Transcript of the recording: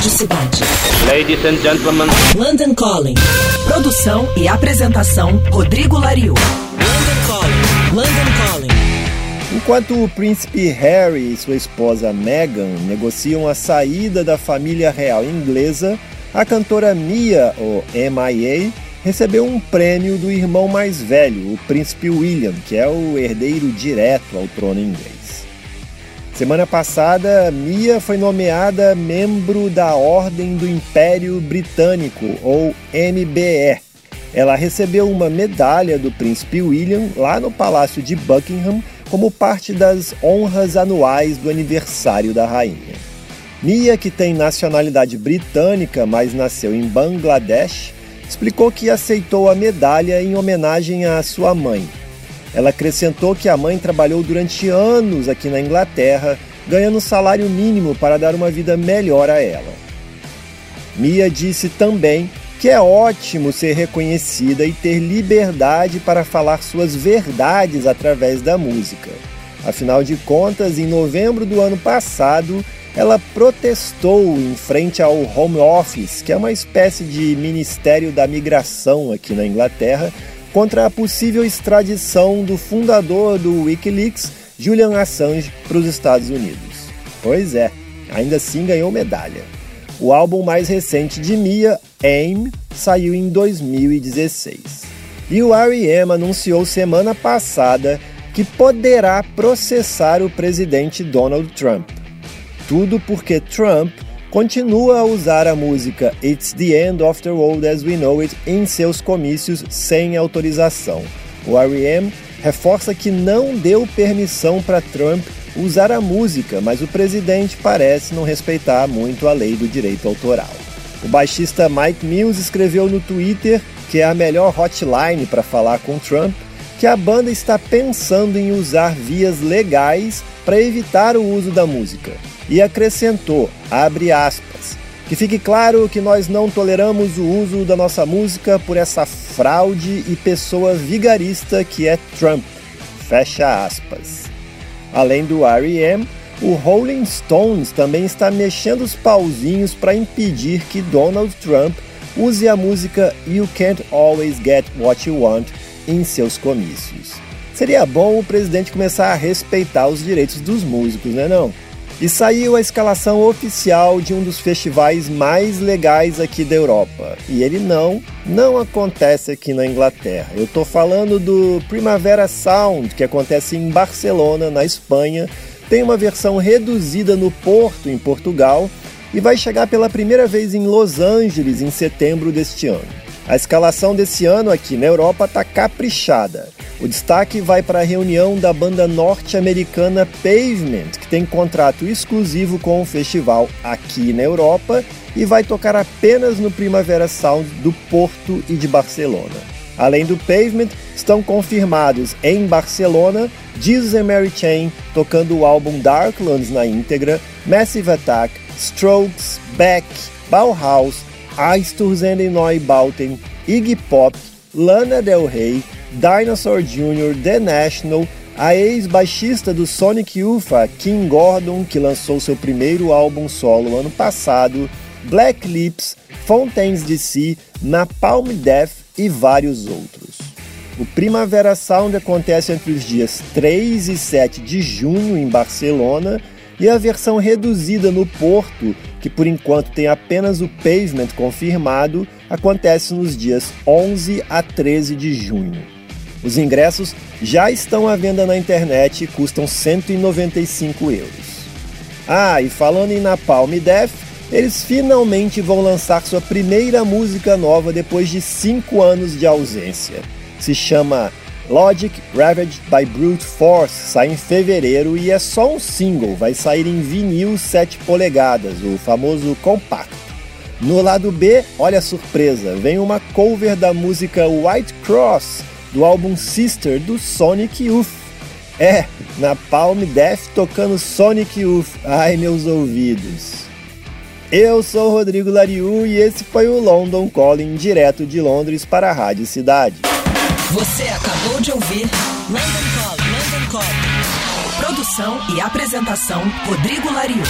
Rádio Cidade. Ladies and gentlemen. London Calling. Produção e apresentação Rodrigo Lariu. London Calling. London Calling. Enquanto o príncipe Harry e sua esposa Meghan negociam a saída da família real inglesa, a cantora Mia, ou MIA, recebeu um prêmio do irmão mais velho, o príncipe William, que é o herdeiro direto ao trono inglês. Semana passada, Mia foi nomeada membro da Ordem do Império Britânico, ou MBE. Ela recebeu uma medalha do príncipe William lá no Palácio de Buckingham como parte das honras anuais do aniversário da rainha. Mia, que tem nacionalidade britânica, mas nasceu em Bangladesh, explicou que aceitou a medalha em homenagem à sua mãe, ela acrescentou que a mãe trabalhou durante anos aqui na Inglaterra, ganhando salário mínimo para dar uma vida melhor a ela. Mia disse também que é ótimo ser reconhecida e ter liberdade para falar suas verdades através da música. Afinal de contas, em novembro do ano passado, ela protestou em frente ao Home Office, que é uma espécie de ministério da migração aqui na Inglaterra, contra a possível extradição do fundador do Wikileaks, Julian Assange, para os Estados Unidos. Pois é, ainda assim ganhou medalha. O álbum mais recente de Mia, AIM, saiu em 2016. E o R.E.M. anunciou semana passada que poderá processar o presidente Donald Trump. Tudo porque Trump continua a usar a música It's the End of the World as We Know It em seus comícios sem autorização. O R.E.M. reforça que não deu permissão para Trump usar a música, mas o presidente parece não respeitar muito a lei do direito autoral. O baixista Mike Mills escreveu no Twitter que é a melhor hotline para falar com Trump, que a banda está pensando em usar vias legais para evitar o uso da música e acrescentou, abre aspas, que fique claro que nós não toleramos o uso da nossa música por essa fraude e pessoa vigarista que é Trump. Fecha aspas. Além do R.E.M., o Rolling Stones também está mexendo os pauzinhos para impedir que Donald Trump use a música You Can't Always Get What You Want em seus comícios. Seria bom o presidente começar a respeitar os direitos dos músicos, né não? E saiu a escalação oficial de um dos festivais mais legais aqui da Europa. E ele não, não acontece aqui na Inglaterra. Eu estou falando do Primavera Sound, que acontece em Barcelona, na Espanha. Tem uma versão reduzida no Porto, em Portugal, e vai chegar pela primeira vez em Los Angeles em setembro deste ano. A escalação desse ano aqui na Europa está caprichada. O destaque vai para a reunião da banda norte-americana Pavement, que tem contrato exclusivo com o festival aqui na Europa e vai tocar apenas no Primavera Sound do Porto e de Barcelona. Além do Pavement, estão confirmados em Barcelona Jesus and Mary Chain tocando o álbum Darklands na íntegra, Massive Attack, Strokes, Beck, Bauhaus, Aisturs and Neubauten, Iggy Pop, Lana Del Rey, Dinosaur Jr., The National, a ex-baixista do Sonic Youth, Kim Gordon, que lançou seu primeiro álbum solo ano passado, Black Lips, Fontaines DC, Napalm Death e vários outros. O Primavera Sound acontece entre os dias 3 e 7 de junho em Barcelona e a versão reduzida no Porto, que por enquanto tem apenas o Pavement confirmado, acontece nos dias 11 a 13 de junho. Os ingressos já estão à venda na internet e custam 195 euros. Ah, e falando em Napalm Death, eles finalmente vão lançar sua primeira música nova depois de 5 anos de ausência. Se chama Logic Ravaged by Brute Force, sai em fevereiro e é só um single, vai sair em vinil 7 polegadas, o famoso compacto. No lado B, olha a surpresa, vem uma cover da música White Cross, do álbum Sister do Sonic Youth. É, na Palm Death tocando Sonic Youth. Ai, meus ouvidos. Eu sou Rodrigo Lariu e esse foi o London Calling direto de Londres para a Rádio Cidade. Você acabou de ouvir London Calling. London Calling. Produção e apresentação Rodrigo Lariu.